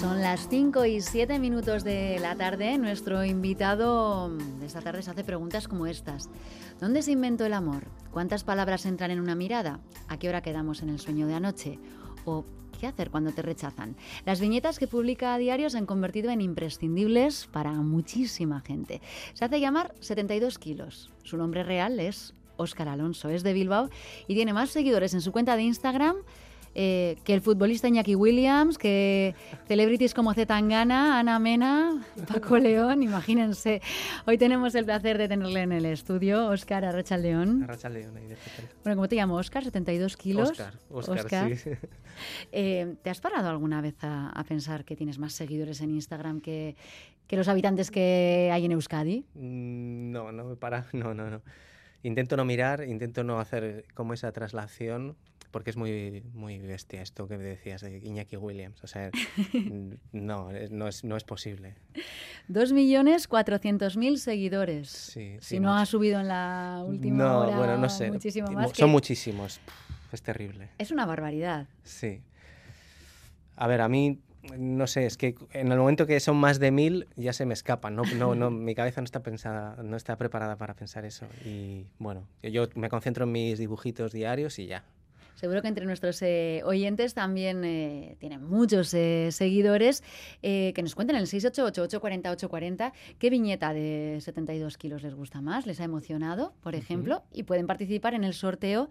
Son las 5 y 7 minutos de la tarde. Nuestro invitado de esta tarde se hace preguntas como estas. ¿Dónde se inventó el amor? ¿Cuántas palabras entran en una mirada? ¿A qué hora quedamos en el sueño de anoche? ¿O qué hacer cuando te rechazan? Las viñetas que publica a diario se han convertido en imprescindibles para muchísima gente. Se hace llamar 72 kilos. Su nombre real es Óscar Alonso. Es de Bilbao y tiene más seguidores en su cuenta de Instagram eh, que el futbolista Iñaki Williams, que celebrities como Zetangana, Ana Mena, Paco León, imagínense. Hoy tenemos el placer de tenerle en el estudio, Óscar Arrachal León. Arrachal León, ahí de Bueno, ¿cómo te llamo? Óscar, 72 kilos. Óscar, Óscar, sí. Eh, ¿Te has parado alguna vez a, pensar que tienes más seguidores en Instagram que, que los habitantes que hay en Euskadi? Mm, no, no me para, no, no, no. Intento no mirar, intento no hacer como esa traslación, porque es muy, muy bestia esto que decías de Iñaki Williams. O sea, no, no es, no es posible. 2.400.000 seguidores. Sí, si no ha subido en la última no, hora bueno, no sé. muchísimo más. Son muchísimos. Es terrible. Es una barbaridad. Sí. A ver, a mí no sé, es que en el momento que son más de mil ya se me escapan, no, no, no, mi cabeza no está pensada, no está preparada para pensar eso y bueno, yo me concentro en mis dibujitos diarios y ya, Seguro que entre nuestros eh, oyentes también eh, tienen muchos eh, seguidores que nos cuenten en el 688-840-840 qué viñeta de 72 kilos les gusta más, les ha emocionado, por ejemplo, y pueden participar en el sorteo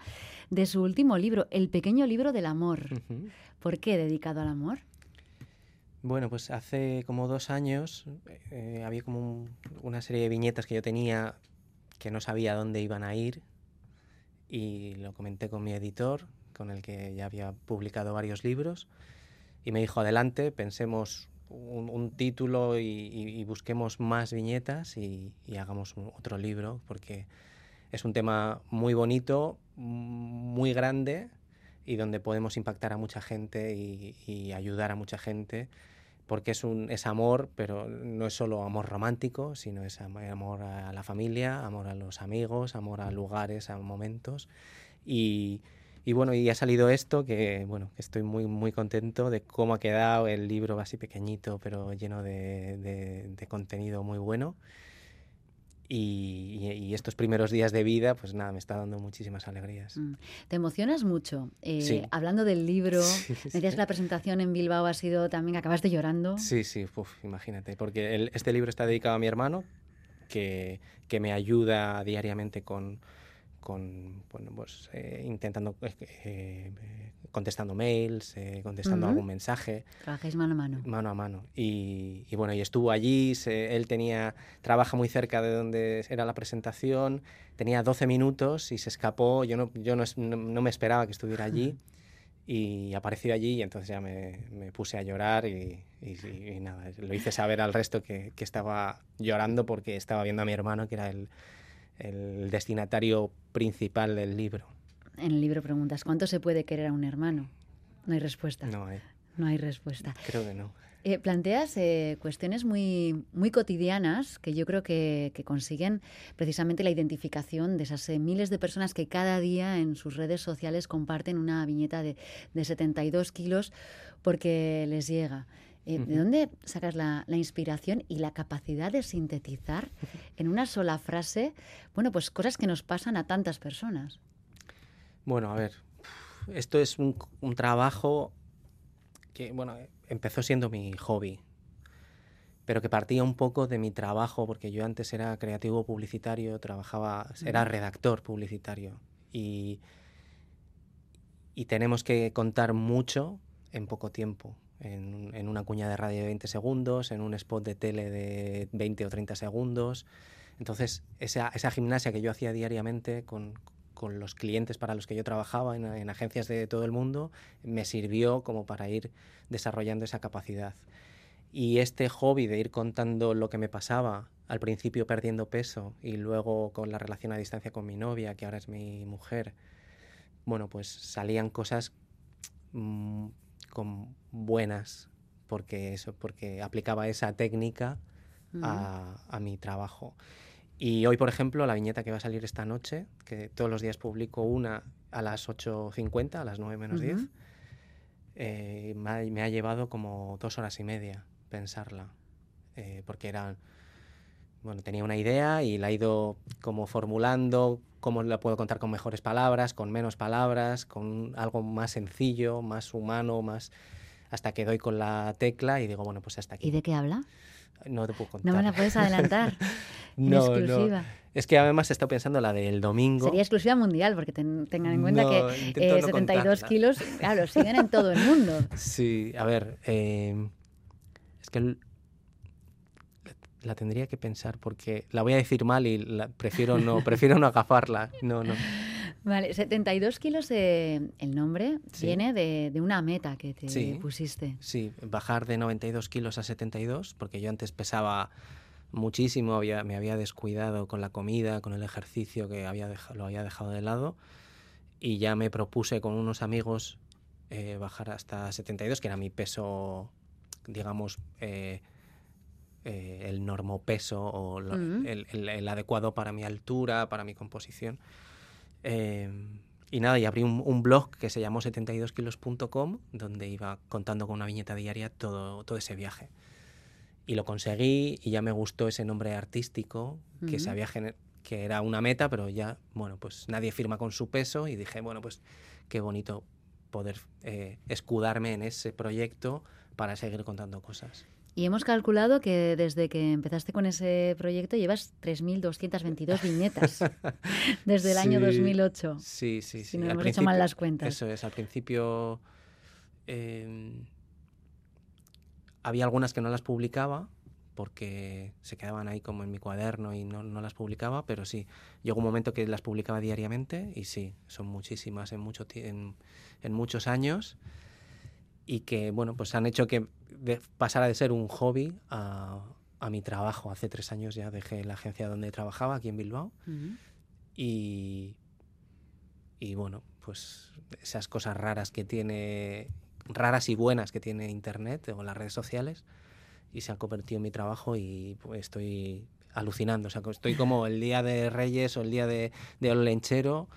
de su último libro, El pequeño libro del amor. ¿Por qué dedicado al amor? Bueno, pues hace como dos años había como una serie de viñetas que yo tenía que no sabía dónde iban a ir y lo comenté con mi editor con el que ya había publicado varios libros, y me dijo, adelante, pensemos un, título y, busquemos más viñetas y, hagamos otro libro, porque es un tema muy bonito, muy grande, y donde podemos impactar a mucha gente y, ayudar a mucha gente, porque es, un, es amor, pero no es solo amor romántico, sino es amor a la familia, amor a los amigos, amor a lugares, a momentos. Y, y bueno, y ha salido esto que, bueno, estoy muy, muy contento de cómo ha quedado el libro así pequeñito, pero lleno de, de, contenido muy bueno. Y, y, estos primeros días de vida, pues nada, me está dando muchísimas alegrías. Mm. Te emocionas mucho. Eh, Hablando del libro, sí, me decías que la presentación en Bilbao ha sido también, acabaste llorando. Sí, sí, imagínate, porque este libro está dedicado a mi hermano, que, que me ayuda diariamente con, con bueno, pues, eh, intentando, eh, eh, contestando mails, contestando algún mensaje. Trabajáis mano a mano. Mano a mano. Y, y bueno, y estuvo allí, él tenía, trabaja muy cerca de donde era la presentación, tenía 12 minutos y se escapó, yo no, yo no, no, me esperaba que estuviera allí. y apareció allí y entonces ya me, me puse a llorar y, y, nada, lo hice saber al resto que, que estaba llorando porque estaba viendo a mi hermano, que era el, el destinatario principal del libro. En el libro preguntas, ¿cuánto se puede querer a un hermano? No hay respuesta. No hay. No hay respuesta. Creo que no. Eh, planteas eh, cuestiones muy, muy cotidianas que yo creo que, consiguen precisamente la identificación de esas eh, miles de personas que cada día en sus redes sociales comparten una viñeta de, de 72 kilos porque les llega. Eh, ¿De dónde sacas la, inspiración y la capacidad de sintetizar en una sola frase, bueno, pues cosas que nos pasan a tantas personas? Bueno, a ver, esto es un, trabajo que, bueno, empezó siendo mi hobby, pero que partía un poco de mi trabajo, porque yo antes era creativo publicitario, trabajaba, era redactor publicitario. Y, y tenemos que contar mucho en poco tiempo en, una cuña de radio de 20 segundos, en un spot de tele de 20 o 30 segundos. Entonces, esa, esa gimnasia que yo hacía diariamente con, con, los clientes para los que yo trabajaba en, en, agencias de todo el mundo, me sirvió como para ir desarrollando esa capacidad. Y este hobby de ir contando lo que me pasaba, al principio perdiendo peso y luego con la relación a distancia con mi novia, que ahora es mi mujer, bueno, pues salían cosas mm, con buenas, porque, eso, porque aplicaba esa técnica a, mi trabajo. Y hoy, por ejemplo, la viñeta que va a salir esta noche, que todos los días publico una a las 8.50, a las 9 menos 10, eh, me, ha, me ha llevado como dos horas y media pensarla, eh, porque era, bueno, tenía una idea y la he ido como formulando, cómo la puedo contar con mejores palabras, con menos palabras, con algo más sencillo, más humano, más hasta que doy con la tecla y digo, bueno, pues hasta aquí. ¿Y de qué habla? No te puedo contar. No me la puedes adelantar. No, exclusiva. no. Es que además he estado pensando la del domingo. Sería exclusiva mundial, porque ten- tengan en cuenta No, que eh, no 72 contarla. kilos, claro, siguen en todo el mundo. Sí, a ver, eh, es que la tendría que pensar porque la voy a decir mal y la- prefiero no prefiero no agafarla. No, no. Vale, 72 kilos, el nombre Sí. viene de, de una meta que te Sí. pusiste. Sí, bajar de 92 kilos a 72 porque yo antes pesaba muchísimo, había, me había descuidado con la comida, con el ejercicio que había deja- lo había dejado de lado y ya me propuse con unos amigos eh, bajar hasta 72, que era mi peso, digamos, eh, eh, el normopeso o lo- Mm. el, el- el adecuado para mi altura, para mi composición. Eh, y nada, y abrí un, un blog que se llamó 72kilos.com, donde iba contando con una viñeta diaria todo, todo ese viaje. Y lo conseguí y ya me gustó ese nombre artístico, que Ujú. sabía gener- que era una meta, pero ya, bueno, pues nadie firma con su peso y dije, bueno, pues qué bonito poder eh, escudarme en ese proyecto para seguir contando cosas. Y hemos calculado que desde que empezaste con ese proyecto llevas 3.222 viñetas desde el año Sí, 2008. Sí, sí, sí. Si no hemos hecho mal las cuentas. Eso es, al principio eh, había algunas que no las publicaba porque se quedaban ahí como en mi cuaderno y no, no las publicaba, pero sí, llegó un momento que las publicaba diariamente y sí, son muchísimas en, mucho, en, en muchos años y que, bueno, pues han hecho que de- pasara de ser un hobby a, a mi trabajo. Hace tres años ya dejé la agencia donde trabajaba, aquí en Bilbao, Ujú. y, y bueno, pues esas cosas raras que tiene, raras y buenas que tiene Internet o las redes sociales, y se han convertido en mi trabajo y pues, estoy alucinando. O sea, estoy como el día de Reyes o el día de, de Olenchero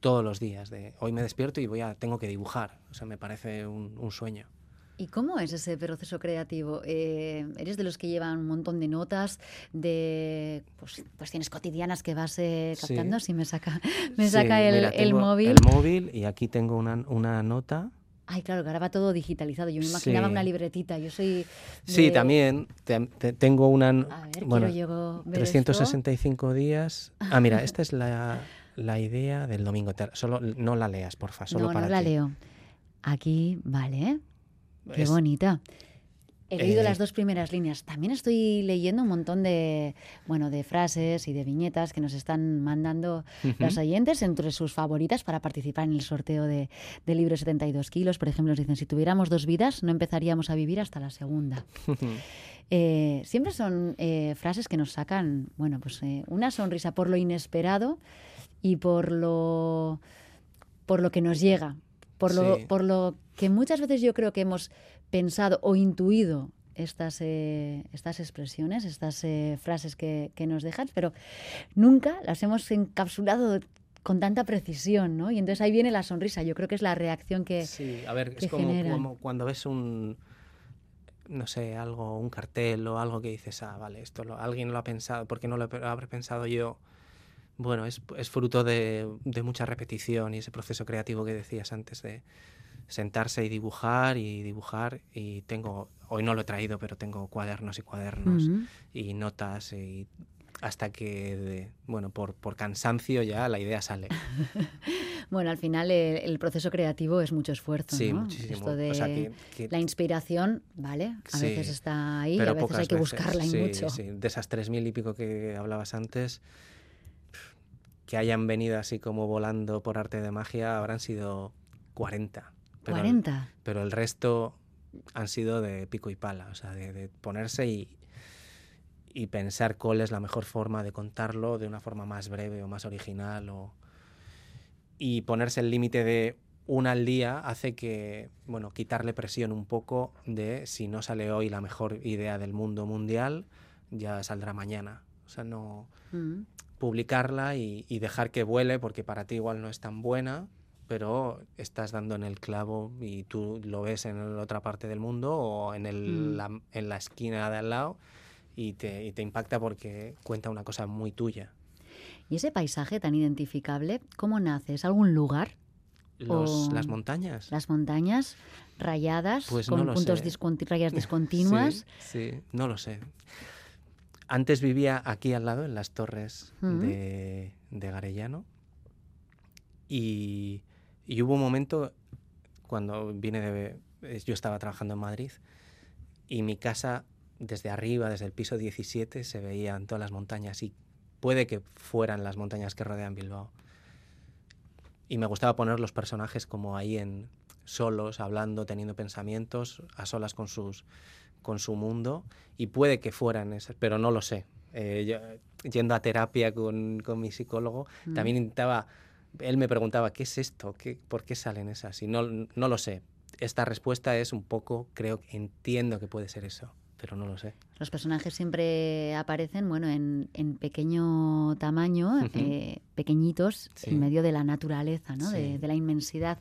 todos los días. De, hoy me despierto y voy a, tengo que dibujar. O sea, me parece un, un sueño. ¿Y cómo es ese proceso creativo? Eh, ¿Eres de los que llevan un montón de notas, de pues, cuestiones cotidianas que vas eh, Sí. captando? Si me saca, me Sí, saca el, mira, el tengo móvil. El móvil y aquí tengo una, una nota. Ay, claro, que ahora va todo digitalizado. Yo me imaginaba Sí. una libretita. Yo soy. Sí, también te- te- tengo una... A ver, bueno, ver 365 días. Ah, mira, esta es la, la idea del domingo. Solo no la leas, porfa, solo No, para no la ti. leo. Aquí, vale. Qué Es- bonita. He leído Eh, las dos primeras líneas. También estoy leyendo un montón de, bueno, de frases y de viñetas que nos están mandando los oyentes entre sus favoritas para participar en el sorteo de, del libro 72 kilos. Por ejemplo, nos dicen, si tuviéramos dos vidas, no empezaríamos a vivir hasta la segunda. Eh, siempre son eh, frases que nos sacan, bueno, pues una sonrisa por lo inesperado y por lo, por lo que nos llega, por lo, por lo que muchas veces yo creo que hemos pensado o intuido estas, eh, estas expresiones, estas eh, frases que, que nos dejan, pero nunca las hemos encapsulado con tanta precisión, ¿no? Y entonces ahí viene la sonrisa. Yo creo que es la reacción que, Sí, a ver, es como, cuando ves un, no sé, algo, un cartel o algo que dices, ah, vale, esto lo- alguien lo ha pensado, ¿por qué no lo habré pensado yo? Bueno, es, es fruto de, de mucha repetición y ese proceso creativo que decías antes de sentarse y dibujar y dibujar y tengo, hoy no lo he traído, pero tengo cuadernos y cuadernos y notas y hasta que, de- bueno, por, por cansancio ya la idea sale. Bueno, al final el, el proceso creativo es mucho esfuerzo, Sí, ¿no? muchísimo. Esto de O sea, que- que- la inspiración, ¿vale? A Sí, veces está ahí y pero a veces hay que veces. buscarla y Sí, mucho. sí. De esas tres mil y pico que hablabas antes, que hayan venido así como volando por arte de magia, habrán sido 40. Pero, 40. Pero el resto han sido de pico y pala, o sea, de, de ponerse y, y pensar cuál es la mejor forma de contarlo de una forma más breve o más original. O... Y ponerse el límite de una al día hace que, bueno, quitarle presión un poco de si no sale hoy la mejor idea del mundo mundial, ya saldrá mañana. O sea, no Mm. publicarla y, y dejar que vuele porque para ti igual no es tan buena pero estás dando en el clavo y tú lo ves en la otra parte del mundo o en, el, Mm. la, en la esquina de al lado y te, y te impacta porque cuenta una cosa muy tuya. ¿Y ese paisaje tan identificable, cómo nace? ¿Es algún lugar? Los- O las montañas. ¿Las montañas rayadas Pues con no puntos disconti- rayas discontinuas? Sí, sí, no lo sé. Antes vivía aquí al lado, en las torres de, de Garellano. Y, y hubo un momento cuando vine de... eh, Yo estaba trabajando en Madrid y mi casa desde arriba, desde el piso 17, se veían todas las montañas y puede que fueran las montañas que rodean Bilbao. Y me gustaba poner los personajes como ahí en solos, hablando, teniendo pensamientos, a solas con sus con su mundo y puede que fueran esas, pero no lo sé. Eh, yo- yendo a terapia con, con mi psicólogo, Mm. también intentaba, él me preguntaba, ¿qué es esto? ¿Qué, ¿Por qué salen esas? Y no, no lo sé. Esta respuesta es un poco, creo, que entiendo que puede ser eso, pero no lo sé. Los personajes siempre aparecen, bueno, en, en pequeño tamaño, Ujú. eh, pequeñitos, Sí. en medio de la naturaleza, ¿no? De, Sí. de la inmensidad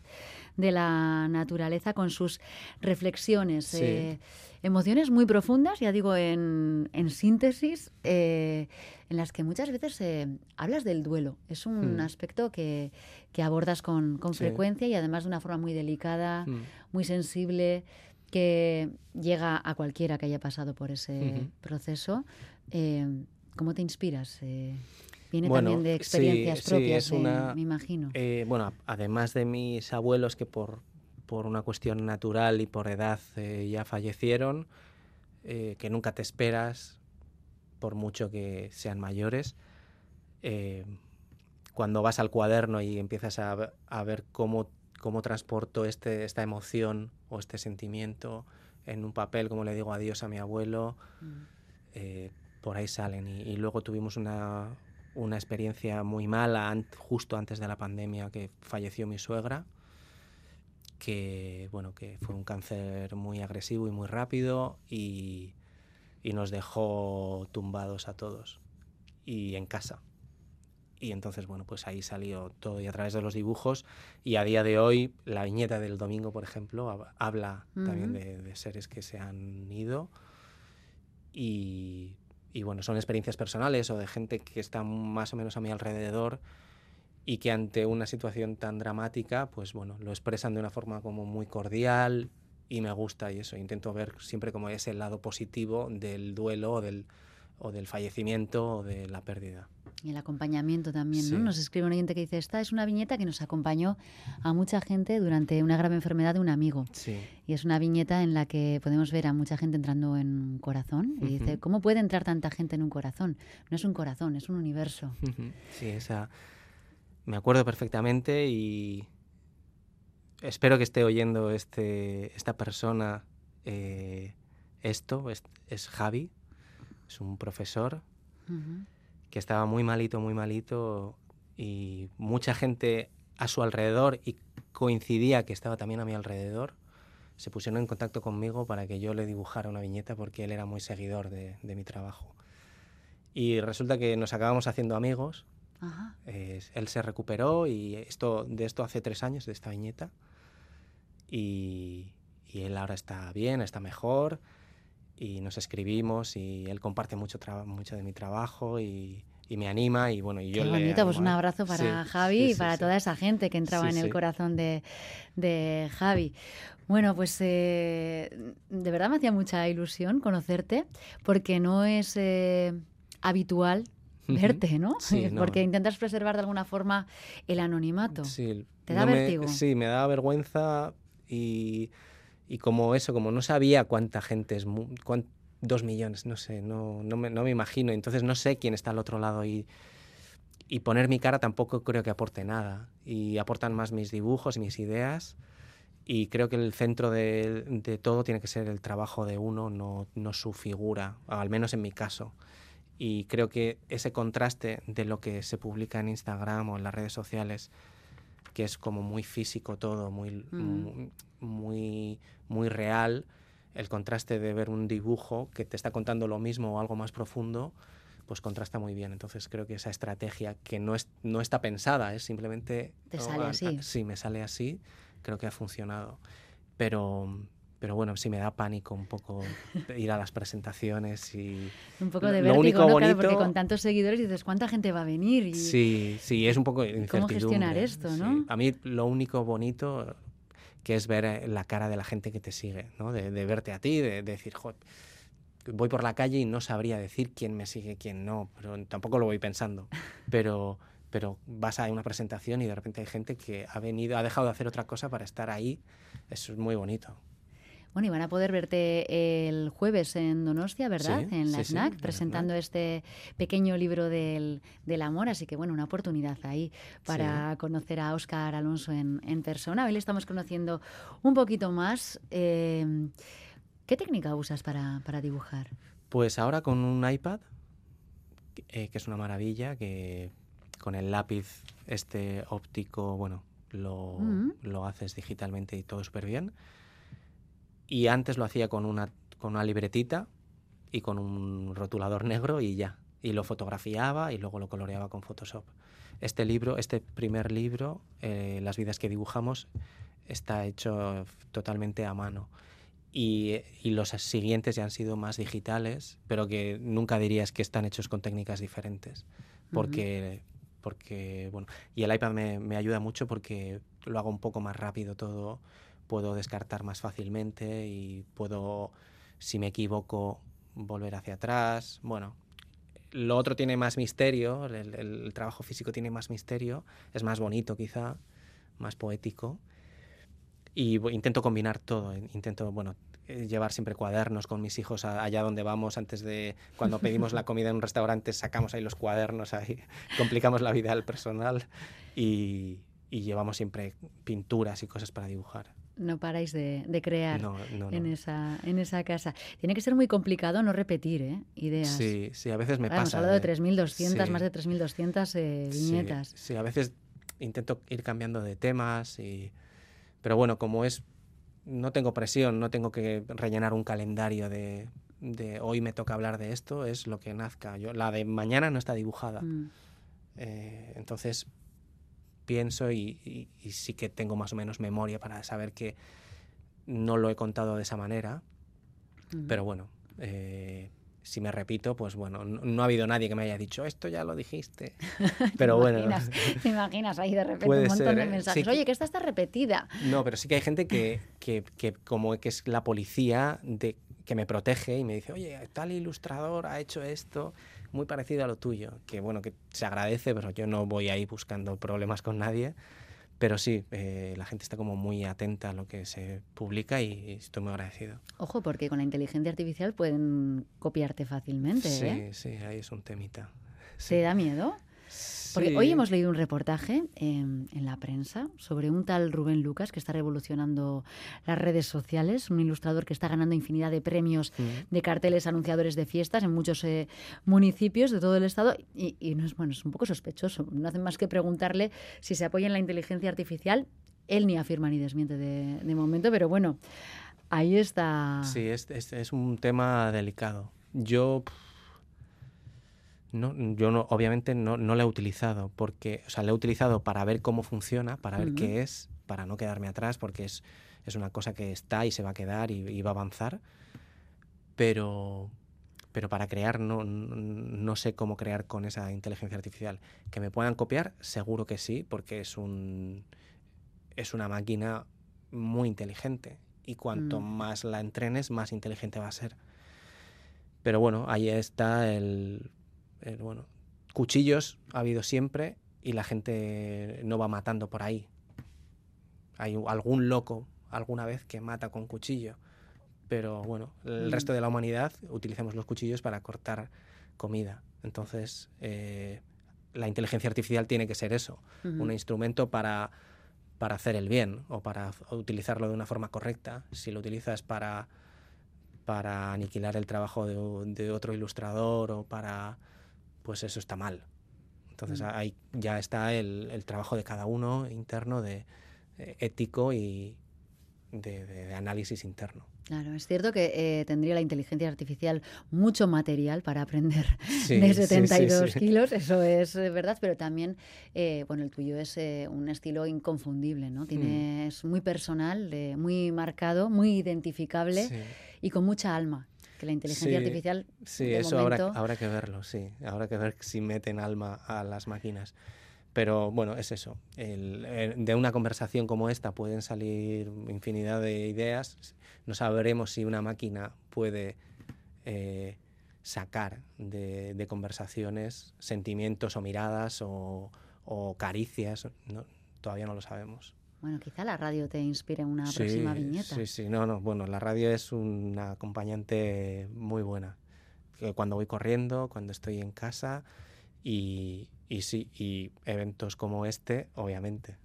de la naturaleza con sus reflexiones, Sí. eh, emociones muy profundas, ya digo, en, en síntesis, eh, en las que muchas veces eh, hablas del duelo. Es un Mm. aspecto que, que abordas con, con Sí. frecuencia y además de una forma muy delicada, Mm. muy sensible, que llega a cualquiera que haya pasado por ese proceso. Eh, ¿Cómo te inspiras? Eh, viene Bueno, también de sí, experiencias sí, propias, es eh, una- me imagino. Eh, bueno, además de mis abuelos que por, por una cuestión natural y por edad eh, ya fallecieron, eh, que nunca te esperas, por mucho que sean mayores, eh, cuando vas al cuaderno y empiezas a, a ver cómo, cómo transporto este, esta emoción o este sentimiento en un papel, como le digo adiós a mi abuelo, Mm. eh, por ahí salen. Y, y luego tuvimos una, una experiencia muy mala an- justo antes de la pandemia que falleció mi suegra, que, bueno, que fue un cáncer muy agresivo y muy rápido y, y nos dejó tumbados a todos y en casa. Y entonces, bueno, pues ahí salió todo y a través de los dibujos. Y a día de hoy, la viñeta del domingo, por ejemplo, hab- habla también Ujú. de, de seres que se han ido. Y, y bueno, son experiencias personales o de gente que está más o menos a mi alrededor y que ante una situación tan dramática, pues bueno, lo expresan de una forma como muy cordial y me gusta y eso, intento ver siempre como ese lado positivo del duelo o del, o del fallecimiento o de la pérdida. Y el acompañamiento también, ¿no? Nos escribe un oyente que dice, esta es una viñeta que nos acompañó a mucha gente durante una grave enfermedad de un amigo. Sí, Y es una viñeta en la que podemos ver a mucha gente entrando en un corazón. Y dice. ¿cómo puede entrar tanta gente en un corazón? No es un corazón, es un universo. sí, esa me acuerdo perfectamente y espero que esté oyendo este, esta persona eh, esto, es, es Javi, es un profesor que estaba muy malito, muy malito y mucha gente a su alrededor y coincidía que estaba también a mi alrededor, se pusieron en contacto conmigo para que yo le dibujara una viñeta porque él era muy seguidor de, de mi trabajo. Y resulta que nos acabamos haciendo amigos, Ajá. eh, él se recuperó y esto, de esto hace tres años, de esta viñeta, y, y él ahora está bien, está mejor y nos escribimos y él comparte mucho, mucho de mi trabajo y, y me anima y bueno, y yo Qué le bonito, pues un él. abrazo para Sí, Javi sí, y para toda esa gente que entraba en el corazón de, de Javi. Bueno, pues eh, de verdad me hacía mucha ilusión conocerte porque no es eh, habitual verte, ¿no? Sí, no. Porque intentas preservar de alguna forma el anonimato. Sí, ¿Te da me- vértigo? sí, me daba vergüenza y, y como eso, como no sabía cuánta gente es, mu- cuán- dos millones, no sé, no, no, me, no me imagino, entonces no sé quién está al otro lado y, y poner mi cara tampoco creo que aporte nada y aportan más mis dibujos, mis ideas y creo que el centro de, de todo tiene que ser el trabajo de uno, no, no su figura, al menos en mi caso. Y creo que ese contraste de lo que se publica en Instagram o en las redes sociales, que es como muy físico todo, muy, Mm. muy, muy, muy real, el contraste de ver un dibujo que te está contando lo mismo o algo más profundo, pues contrasta muy bien. Entonces creo que esa estrategia que no, es, no está pensada, es simplemente... Te sale así. sí, me sale así, creo que ha funcionado. Pero, pero bueno, sí me da pánico un poco ir a las presentaciones y... Un poco de vértigo, único bonito... porque con tantos seguidores dices, ¿cuánta gente va a venir? Y... Sí, sí, es un poco ¿Cómo gestionar esto, no? A mí lo único bonito que es ver eh, la cara de la gente que te sigue, ¿no? De, verte a ti, de, decir, Joder, voy por la calle y no sabría decir quién me sigue, quién no, pero tampoco lo voy pensando. Pero, pero vas a una presentación y de repente hay gente que ha venido, ha dejado de hacer otra cosa para estar ahí. Eso es muy bonito. Bueno, y van a poder verte el jueves en Donostia, ¿verdad? en la SNAC, presentando este pequeño libro del, amor. Así que, bueno, una oportunidad ahí para conocer a Óscar Alonso en, persona. Hoy le estamos conociendo un poquito más. Eh, ¿Qué técnica usas para, dibujar? Pues ahora con un iPad, eh, que es una maravilla, que con el lápiz este óptico, bueno, lo, mm. lo haces digitalmente y todo súper bien. Y antes lo hacía con una, con una libretita y con un rotulador negro y ya. Y lo fotografiaba y luego lo coloreaba con Photoshop. Este libro, este primer libro, eh, Las vidas que dibujamos, está hecho totalmente a mano y, los siguientes ya han sido más digitales, pero que nunca dirías que están hechos con técnicas diferentes. Porque, porque bueno, y el iPad me, me, ayuda mucho porque lo hago un poco más rápido todo, puedo descartar más fácilmente y puedo, si me equivoco, volver hacia atrás. Bueno, lo otro tiene más misterio, el, el trabajo físico tiene más misterio, es más bonito quizá, más poético y intento combinar todo. Intento, bueno, eh, llevar siempre cuadernos con mis hijos allá donde vamos antes de cuando pedimos la comida en un restaurante sacamos ahí los cuadernos ahí complicamos la vida al personal y, llevamos siempre pinturas y cosas para dibujar no paráis de, crear En, esa, en esa casa. Tiene que ser muy complicado no repetir ¿eh? ideas. Sí, sí, a veces me pasa. Hemos hablado de 3.200, más de 3.200 eh, viñetas. Sí, sí, a veces intento ir cambiando de temas y pero bueno, como es, no tengo presión, no tengo que rellenar un calendario de, de hoy me toca hablar de esto, es lo que nazca. Yo, la de mañana no está dibujada. Mm. Eh, entonces pienso y, sí que tengo más o menos memoria para saber que no lo he contado de esa manera. Pero bueno, eh, si me repito, pues bueno, no, ha habido nadie que me haya dicho esto ya lo dijiste. Pero bueno. te imaginas ahí de repente un montón de ¿eh? mensajes. Oye, que esta está repetida. No, pero sí que hay gente que, que, que, como que es la policía de, que me protege y me dice, oye, tal ilustrador ha hecho esto muy parecido a lo tuyo. Que bueno, que se agradece, pero yo no voy ahí buscando problemas con nadie. Pero sí, eh, la gente está como muy atenta a lo que se publica y estoy muy agradecido. Ojo, porque con la inteligencia artificial pueden copiarte fácilmente. Sí, ¿eh? sí, ahí es un temita. ¿Te da miedo? Porque hoy hemos leído un reportaje en la prensa sobre un tal Rubén Lucas que está revolucionando las redes sociales, un ilustrador que está ganando infinidad de premios de carteles anunciadores de fiestas en muchos eh, municipios de todo el estado y, no es, bueno, es un poco sospechoso. No hacen más que preguntarle si se apoya en la inteligencia artificial. Él ni afirma ni desmiente de, momento, pero bueno, ahí está. Sí, es, es un tema delicado. Yo no, yo no, obviamente no, no la he utilizado porque, o sea, la he utilizado para ver cómo funciona, para ver qué es, para no quedarme atrás, porque es, es una cosa que está y se va a quedar y, va a avanzar. Pero, pero para crear no, no, sé cómo crear con esa inteligencia artificial. Que me puedan copiar, seguro que sí, porque es un es una máquina muy inteligente y cuanto mm. más la entrenes, más inteligente va a ser. Pero bueno, ahí está el eh, bueno, cuchillos ha habido siempre y la gente no va matando por ahí. Hay algún loco alguna vez que mata con cuchillo, pero bueno, el resto de la humanidad utilizamos los cuchillos para cortar comida. Entonces, eh, la inteligencia artificial tiene que ser eso, un instrumento para, para hacer el bien o para utilizarlo de una forma correcta. Si lo utilizas para, para aniquilar el trabajo de otro ilustrador o para pues eso está mal. Entonces mm. ahí ya está el, trabajo de cada uno interno, de, eh, ético y de, análisis interno. Claro, es cierto que eh, tendría la inteligencia artificial mucho material para aprender de 72 kilos, eso es eh, verdad, pero también, eh, bueno, el tuyo es un estilo inconfundible, ¿no? Tiene, Es muy personal, muy marcado, muy identificable y con mucha alma. Que la inteligencia artificial. Sí, eso habrá, habrá que verlo, sí. Habrá que ver si meten alma a las máquinas. Pero bueno, es eso. de una conversación como esta pueden salir infinidad de ideas. No sabremos si una máquina puede eh, sacar de, conversaciones sentimientos o miradas o, caricias. todavía no lo sabemos. Bueno, quizá la radio te inspire una próxima viñeta. Sí, sí, no, no. Bueno, la radio es una acompañante muy buena. Cuando voy corriendo, cuando estoy en casa y, y sí, y eventos como este, obviamente.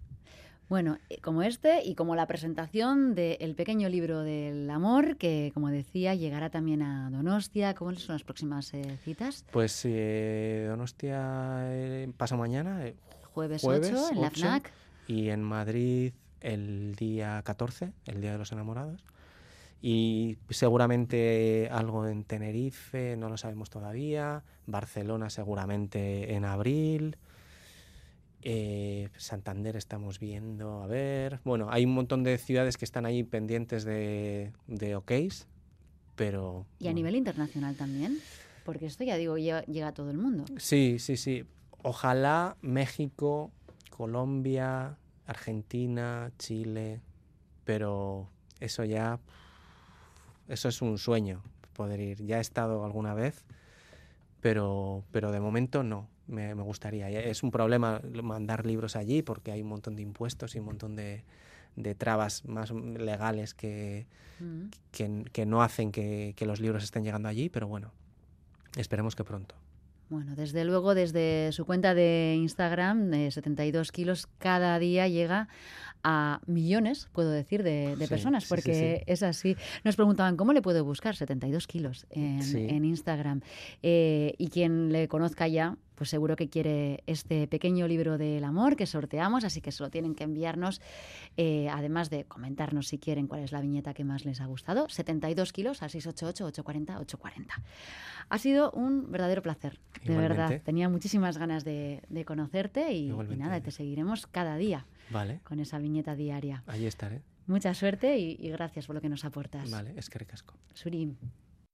Bueno, eh, como este y como la presentación del pequeño libro del amor, que como decía, llegará también a Donostia. ¿Cómo son las próximas eh, citas? Pues eh, Donostia pasa mañana. jueves, 8 en la FNAC. Y en Madrid el día 14, el Día de los Enamorados y seguramente algo en Tenerife, no lo sabemos todavía, Barcelona seguramente en abril, eh, Santander estamos viendo, a ver, bueno, hay un montón de ciudades que están ahí pendientes de, de OKs, pero... ¿Y a nivel internacional también? Porque esto ya digo, llega, llega a todo el mundo. Sí, sí, sí. Ojalá México, Colombia, Argentina, Chile, pero eso ya eso es un sueño, poder ir. Ya he estado alguna vez, pero, pero de momento no, me, gustaría. Es un problema mandar libros allí porque hay un montón de impuestos y un montón de, trabas más legales que, mm. que, no hacen que, que los libros estén llegando allí, pero bueno, esperemos que pronto. Bueno, desde luego, desde su cuenta de Instagram, de 72 kilos, cada día llega a millones, puedo decir, de, personas, porque es así. Nos preguntaban, ¿cómo le puedo buscar 72 kilos en, Instagram? Eh, y quien le conozca ya, pues seguro que quiere este pequeño libro del amor que sorteamos, así que solo tienen que enviarnos, eh, además de comentarnos si quieren cuál es la viñeta que más les ha gustado, 72 kilos al 688-840-840. Ha sido un verdadero placer, de verdad. Tenía muchísimas ganas de, conocerte y, nada, te seguiremos cada día vale. con esa viñeta diaria. Ahí estaré. Mucha suerte y, gracias por lo que nos aportas. Vale, es que recasco. Surim.